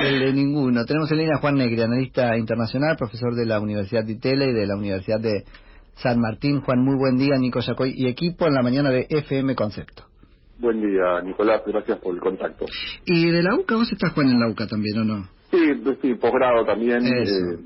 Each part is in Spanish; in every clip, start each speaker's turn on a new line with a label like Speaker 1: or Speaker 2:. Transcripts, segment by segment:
Speaker 1: El de ninguno. Tenemos en línea a Juan Negri, analista internacional, profesor de la Universidad de Itela y de la Universidad de San Martín. Juan, muy buen día, Nico Yacoy y equipo en la mañana de FM Concepto.
Speaker 2: Buen día, Nicolás, gracias por el contacto.
Speaker 1: ¿Y de la UCA vos estás, Juan, en la UCA también o no?
Speaker 2: Sí, sí, posgrado también.
Speaker 1: Eso.
Speaker 2: Eh,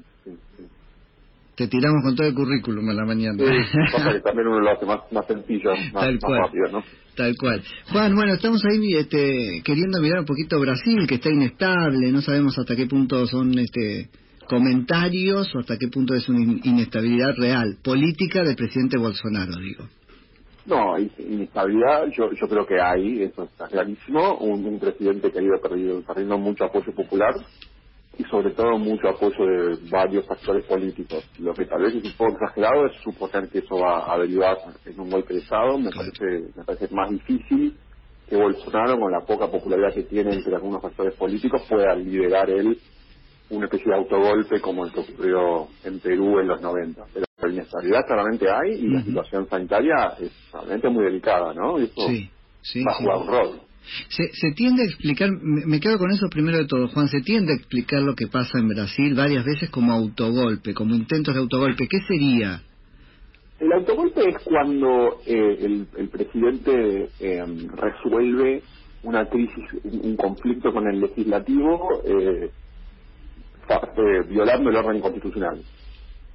Speaker 1: Te tiramos con todo el currículum en la mañana.
Speaker 2: sí, pasa que también uno lo hace más, más sencillo, más,
Speaker 1: Tal
Speaker 2: más
Speaker 1: cual.
Speaker 2: rápido, ¿no?
Speaker 1: Tal cual. Juan, bueno, estamos ahí este, queriendo mirar un poquito Brasil, que está inestable, no sabemos hasta qué punto son este, comentarios o hasta qué punto es una in- inestabilidad real, política del presidente Bolsonaro, digo.
Speaker 2: No, in- inestabilidad yo, yo creo que hay, eso está clarísimo, un, un presidente que ha ido perdiendo, perdiendo mucho apoyo popular sobre todo mucho apoyo de varios actores políticos. Lo que tal vez es un poco exagerado es suponer que eso va a derivar en un golpe de Estado, me parece, me parece más difícil que Bolsonaro, con la poca popularidad que tiene entre algunos actores políticos, pueda liderar él una especie de autogolpe como el que ocurrió en Perú en los 90. Pero la inestabilidad claramente hay y la situación sanitaria es realmente muy delicada, ¿no? Y eso
Speaker 1: Sí, sí.
Speaker 2: va a
Speaker 1: sí.
Speaker 2: jugar un rol.
Speaker 1: Se, se tiende a explicar, me, quedo con eso primero de todo, Juan, se tiende a explicar lo que pasa en Brasil varias veces como autogolpe, como intentos de autogolpe. ¿Qué sería?
Speaker 2: El autogolpe es cuando eh, el, presidente eh, resuelve una crisis, un, conflicto con el legislativo, eh, eh, violando el orden constitucional.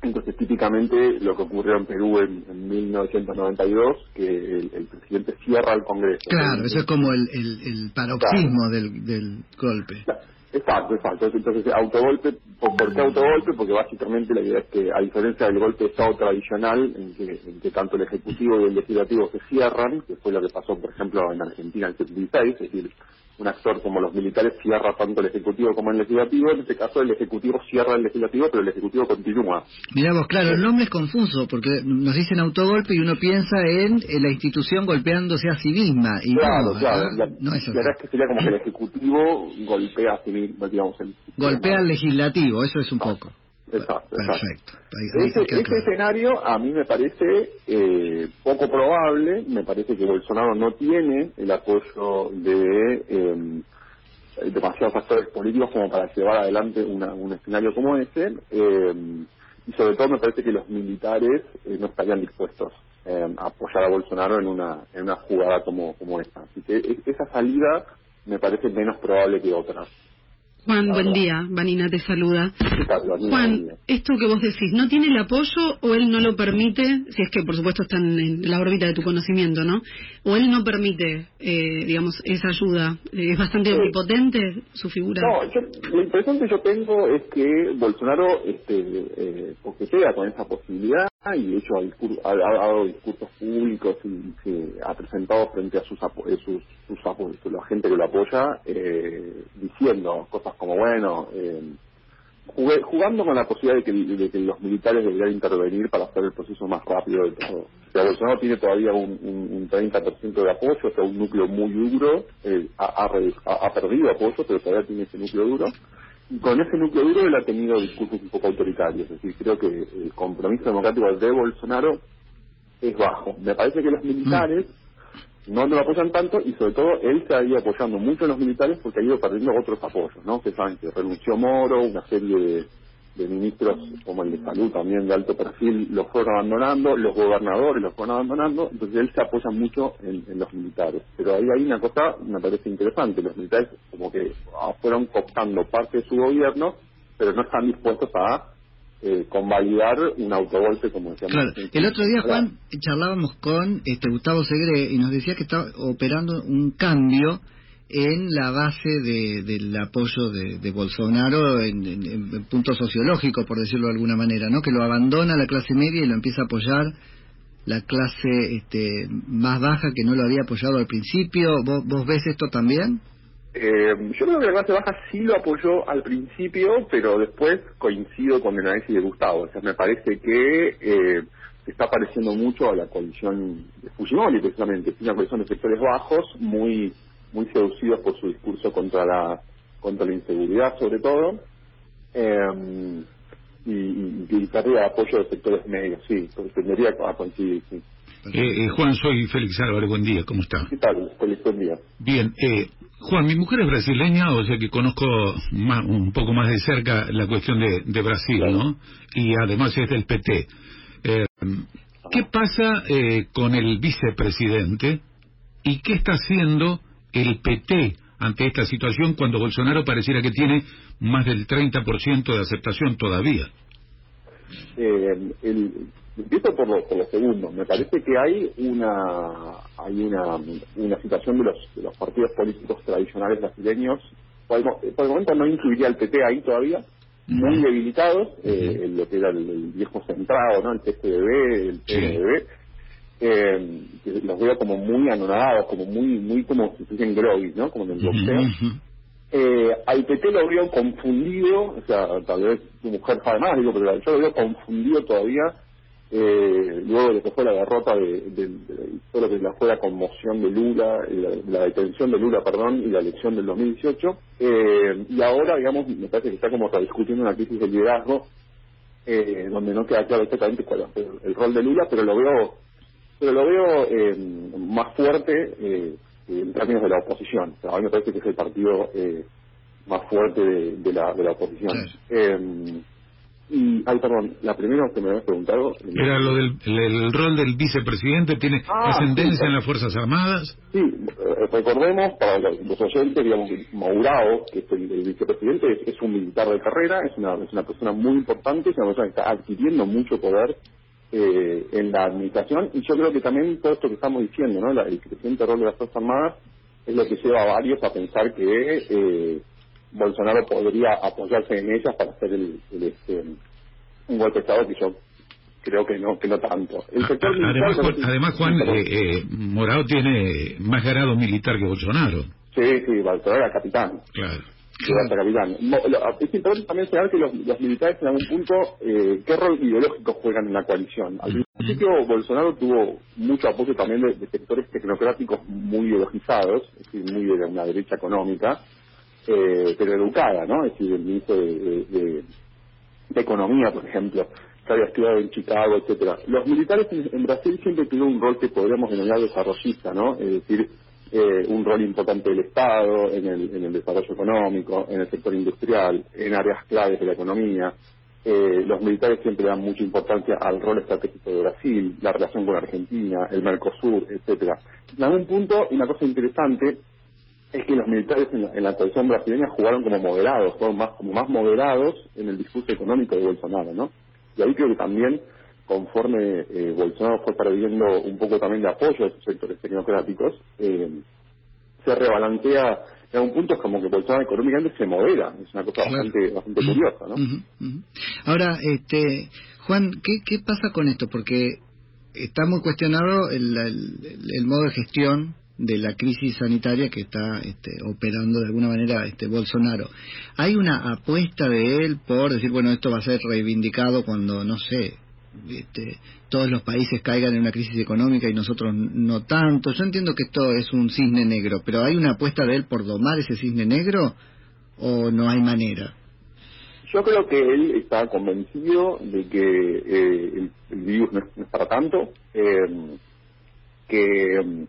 Speaker 2: Entonces, típicamente lo que ocurrió en Perú en, en 1992, que el, el presidente cierra el Congreso.
Speaker 1: Claro, eso es como el, el, el paroxismo del, del golpe.
Speaker 2: Exacto, exacto. Entonces, autogolpe, ¿por por qué autogolpe? Porque básicamente la idea es que, a diferencia del golpe de Estado tradicional, en que, en que tanto el Ejecutivo y el Legislativo se cierran, que fue lo que pasó, por ejemplo, en Argentina en el 76, es decir, un actor como los militares cierra tanto el Ejecutivo como el Legislativo, en este caso el Ejecutivo cierra el Legislativo, pero el Ejecutivo continúa.
Speaker 1: Mirá vos, claro, el nombre es confuso porque nos dicen autogolpe y uno piensa en, la institución golpeándose a sí misma. Y
Speaker 2: claro,
Speaker 1: no,
Speaker 2: claro.
Speaker 1: no es
Speaker 2: la verdad es que sería como que el Ejecutivo golpea a sí mismo, digamos, el
Speaker 1: Golpea al legislativo, eso es un poco.
Speaker 2: Exacto.
Speaker 1: Perfecto.
Speaker 2: Ese, escenario a mí me parece eh, poco probable, me parece que Bolsonaro no tiene el apoyo de eh, demasiados actores políticos como para llevar adelante una- un escenario como ese, eh, y sobre todo me parece que los militares eh, no estarían dispuestos eh, a apoyar a Bolsonaro en una, en una jugada como, como esta. Así que esa salida me parece menos probable que otras.
Speaker 3: Juan, buen día. Vanina te saluda. Juan, esto que vos decís, ¿no tiene el apoyo o él no lo permite? Si es que, por supuesto, están en la órbita de tu conocimiento, ¿no? O él no permite, eh, digamos, esa ayuda. ¿Es bastante
Speaker 2: Sí.
Speaker 3: omnipotente su figura?
Speaker 2: No, yo, impresión que yo tengo es que Bolsonaro este, eh, coquetea con esa posibilidad y de hecho ha, dado discursos públicos y se ha presentado frente a sus, eh, sus, sus la gente que lo apoya eh, diciendo cosas como, bueno, eh, jugué- jugando con la posibilidad de que, de que los militares deberían intervenir para hacer el proceso más rápido de todo. O sea, Bolsonaro tiene todavía un, un, un 30% de apoyo, o sea, un núcleo muy duro, eh, ha, ha- ha perdido apoyo, pero todavía tiene ese núcleo duro. Con ese núcleo duro él ha tenido discursos un poco autoritarios, es decir, creo que el compromiso democrático de Bolsonaro es bajo. Me parece que los militares no lo apoyan tanto y sobre todo él se ha ido apoyando mucho en los militares porque ha ido perdiendo otros apoyos, ¿no? Ustedes saben que renunció Moro, una serie de, de ministros como el de salud también de alto perfil los fueron abandonando, los gobernadores los fueron abandonando, entonces él se apoya mucho en, en los militares. Pero ahí hay una cosa, me parece interesante, los militares como que ah, fueron cooptando parte de su gobierno, pero no están dispuestos a eh, convalidar un autogolpe como decíamos.
Speaker 1: Claro. El otro día, Juan, charlábamos con este Gustavo Segre y nos decía que estaba operando un cambio en la base de, del apoyo de, de Bolsonaro en, en- en punto sociológico, por decirlo de alguna manera, ¿no? Que lo abandona la clase media y lo empieza a apoyar la clase este, más baja que no lo había apoyado al principio. ¿Vos, ves esto también?
Speaker 2: Eh, yo creo que la clase baja sí lo apoyó al principio, pero después coincido con el análisis de Gustavo. O sea, me parece que eh, está pareciendo mucho a la coalición de Fujimori, precisamente. Es una coalición de sectores bajos, muy muy seducidos por su discurso contra la contra la inseguridad, sobre todo. Eh, y, y, y pérdida de apoyo de sectores medios, sí, tendería a coincidir, sí.
Speaker 4: Eh, eh, Juan, soy Félix Álvarez, buen día, ¿cómo está?
Speaker 2: ¿Qué tal? Feliz buen día.
Speaker 4: Bien, eh, Juan, mi mujer es brasileña, o sea que conozco más, un poco más de cerca la cuestión de, de Brasil, ¿no? Y además es del PT. Eh, ¿Qué pasa eh, con el vicepresidente y qué está haciendo el PT ante esta situación cuando Bolsonaro pareciera que tiene más del 30% de aceptación todavía?
Speaker 2: Eh, el, empiezo por lo, por lo segundo. Me parece que hay una hay una, una situación de los, de los partidos políticos tradicionales brasileños. Por el, mo- por el momento no incluiría al PT ahí todavía, muy debilitados, eh, lo que era el, el viejo centrado, ¿no? el PSDB, el
Speaker 4: Sí.
Speaker 2: Eh, los veo como muy anonadados, como muy muy como si fuesen groggy, ¿no? Como en el boxeo. Eh, al PT lo veo confundido, o sea, tal vez tu mujer sabe más, digo, pero yo lo veo confundido todavía, eh, luego de lo que fue la derrota de, de- de- todo lo que la- fue la conmoción de Lula, la, la detención de Lula, perdón, y la elección del 2018, eh, y ahora, digamos, me parece que está como rediscutiendo una crisis de liderazgo, eh, donde no queda claro exactamente cuál es el, el rol de Lula, pero lo veo pero lo veo eh, más fuerte eh, en términos de la oposición. O sea, a mí me parece que es el partido eh, más fuerte de, de la, de la oposición. Eh, y, ay, perdón, la primera que me habías preguntado...
Speaker 4: Era lo del el, el rol del vicepresidente, tiene
Speaker 2: Ah,
Speaker 4: ascendencia
Speaker 2: sí.
Speaker 4: en las Fuerzas Armadas.
Speaker 2: Sí, eh, recordemos, para los oyentes, digamos, Maurao, que es el, el vicepresidente, es, es un militar de carrera, es una, es una persona muy importante, es una persona que está adquiriendo mucho poder eh, en la administración, y yo creo que también todo esto que estamos diciendo, ¿no? La- el creciente rol de las Fuerzas Armadas es lo que lleva a varios a pensar que eh, Bolsonaro podría apoyarse en ellas para hacer el, el, este, un golpe de Estado que yo creo que no que no tanto. El
Speaker 4: A-
Speaker 2: sector
Speaker 4: a-
Speaker 2: militar,
Speaker 4: además, Juan, además, Juan eh, eh, Morao tiene más grado militar que Bolsonaro.
Speaker 2: Sí, sí, Bolsonaro era capitán.
Speaker 4: Claro.
Speaker 2: Llegante capitán. Lo- Es importante también señalar que los, los militares en algún punto, eh, ¿qué rol ideológico juegan en la coalición? Al principio Bolsonaro tuvo mucho apoyo también de, de sectores tecnocráticos muy ideologizados, es decir, muy de una derecha económica, eh, pero educada, ¿no? Es decir, el ministro de, de- de- de Economía, por ejemplo, que había estudiado en Chicago, etcétera. Los militares en, en Brasil siempre tuvieron un rol que podríamos denominar desarrollista, ¿no? Es decir, eh, un rol importante del Estado en el, en el desarrollo económico, en el sector industrial, en áreas claves de la economía. Eh, los militares siempre dan mucha importancia al rol estratégico de Brasil, la relación con Argentina, el Mercosur, etcétera. En algún punto, una cosa interesante es que los militares en la, en la tradición brasileña jugaron como moderados, fueron más, como más moderados en el discurso económico de Bolsonaro, ¿no? Y ahí creo que también, conforme eh, Bolsonaro fue perdiendo un poco también de apoyo de esos sectores tecnocráticos, eh, se rebalancea en un punto es como que Bolsonaro económicamente se modera, es una cosa
Speaker 1: Claro.
Speaker 2: bastante, bastante curiosa, ¿no?
Speaker 1: Ujú. Ahora, este, Juan, ¿qué, ¿qué pasa con esto? Porque está muy cuestionado el, el- el modo de gestión de la crisis sanitaria que está este, operando de alguna manera este Bolsonaro. ¿Hay una apuesta de él por decir, bueno, esto va a ser reivindicado cuando, no sé, este, todos los países caigan en una crisis económica y nosotros no tanto? Yo entiendo que esto es un cisne negro, pero ¿hay una apuesta de él por domar ese cisne negro o no hay manera?
Speaker 2: Yo creo que él está convencido de que eh, el, el virus no es, no es para tanto, eh, que,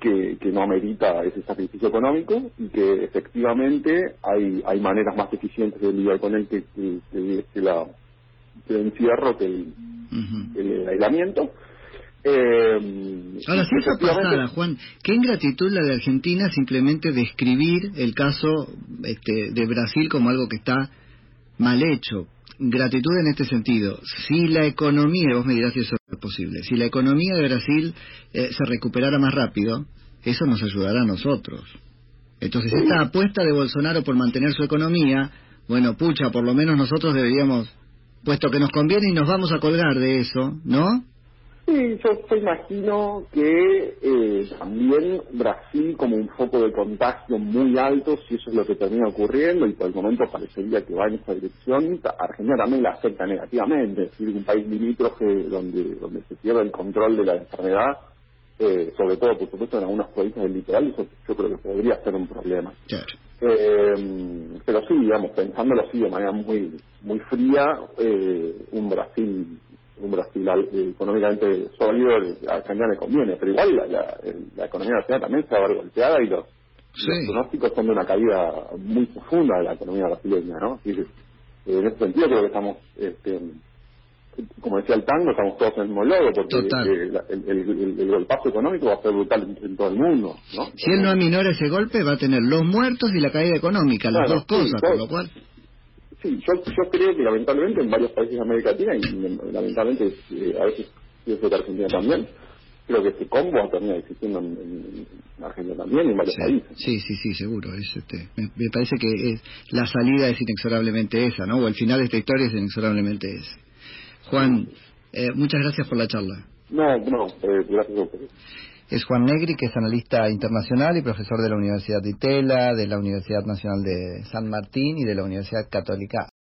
Speaker 2: que, que no amerita ese sacrificio económico y que efectivamente hay, hay maneras más eficientes de lidiar con él que, que, que- que la, el encierro, que el, aislamiento. Eh,
Speaker 1: Ahora, si esa pasada, Juan, qué ingratitud la de Argentina simplemente describir el caso este, de Brasil como algo que está mal hecho. Gratitud en este sentido. Si la economía, vos me dirás si eso es posible, si la economía de Brasil eh, se recuperara más rápido, eso nos ayudará a nosotros. Entonces, esta apuesta de Bolsonaro por mantener su economía, bueno, pucha, por lo menos nosotros deberíamos, puesto que nos conviene y nos vamos a colgar de eso, ¿no?
Speaker 2: Sí, yo, yo imagino que eh, también Brasil como un foco de contagio muy alto, si eso es lo que termina ocurriendo, y por el momento parecería que va en esa dirección, Argentina también la afecta negativamente, es decir, un país limítrofe donde, donde se pierde el control de la enfermedad, eh, sobre todo, por supuesto, en algunas provincias del litoral, eso yo creo que podría ser un problema.
Speaker 1: Claro.
Speaker 2: Eh, pero sí, digamos, pensándolo así de manera muy muy fría, eh, un Brasil un Brasil eh, económicamente sólido, a Argentina le conviene, pero igual la, la, la economía brasileña también se va a ver golpeada y los, los pronósticos son de una caída muy profunda de la economía brasileña, ¿no? Y, en ese sentido creo que estamos, este, como decía el tango, estamos todos en el mismo logo, porque el, el, el, golpazo económico va a ser brutal en, todo el mundo, ¿no?
Speaker 1: Si él no aminora ese golpe, va a tener los muertos y la caída económica, las dos cosas, con lo cual...
Speaker 2: Sí, yo, yo creo que lamentablemente en varios países de América Latina, y lamentablemente eh, a veces yo sé que Argentina también, creo que este combo termina existiendo en, en, Argentina también y en varios países.
Speaker 1: Sí, sí, sí, seguro. Es, este, me, parece que es, la salida es inexorablemente esa, ¿no? O el final de esta historia es inexorablemente ese. Juan, eh, muchas gracias por la charla.
Speaker 2: No, no, eh, gracias a.
Speaker 1: Es Juan Negri, que es analista internacional y profesor de la Universidad de Itela, de la Universidad Nacional de San Martín y de la Universidad Católica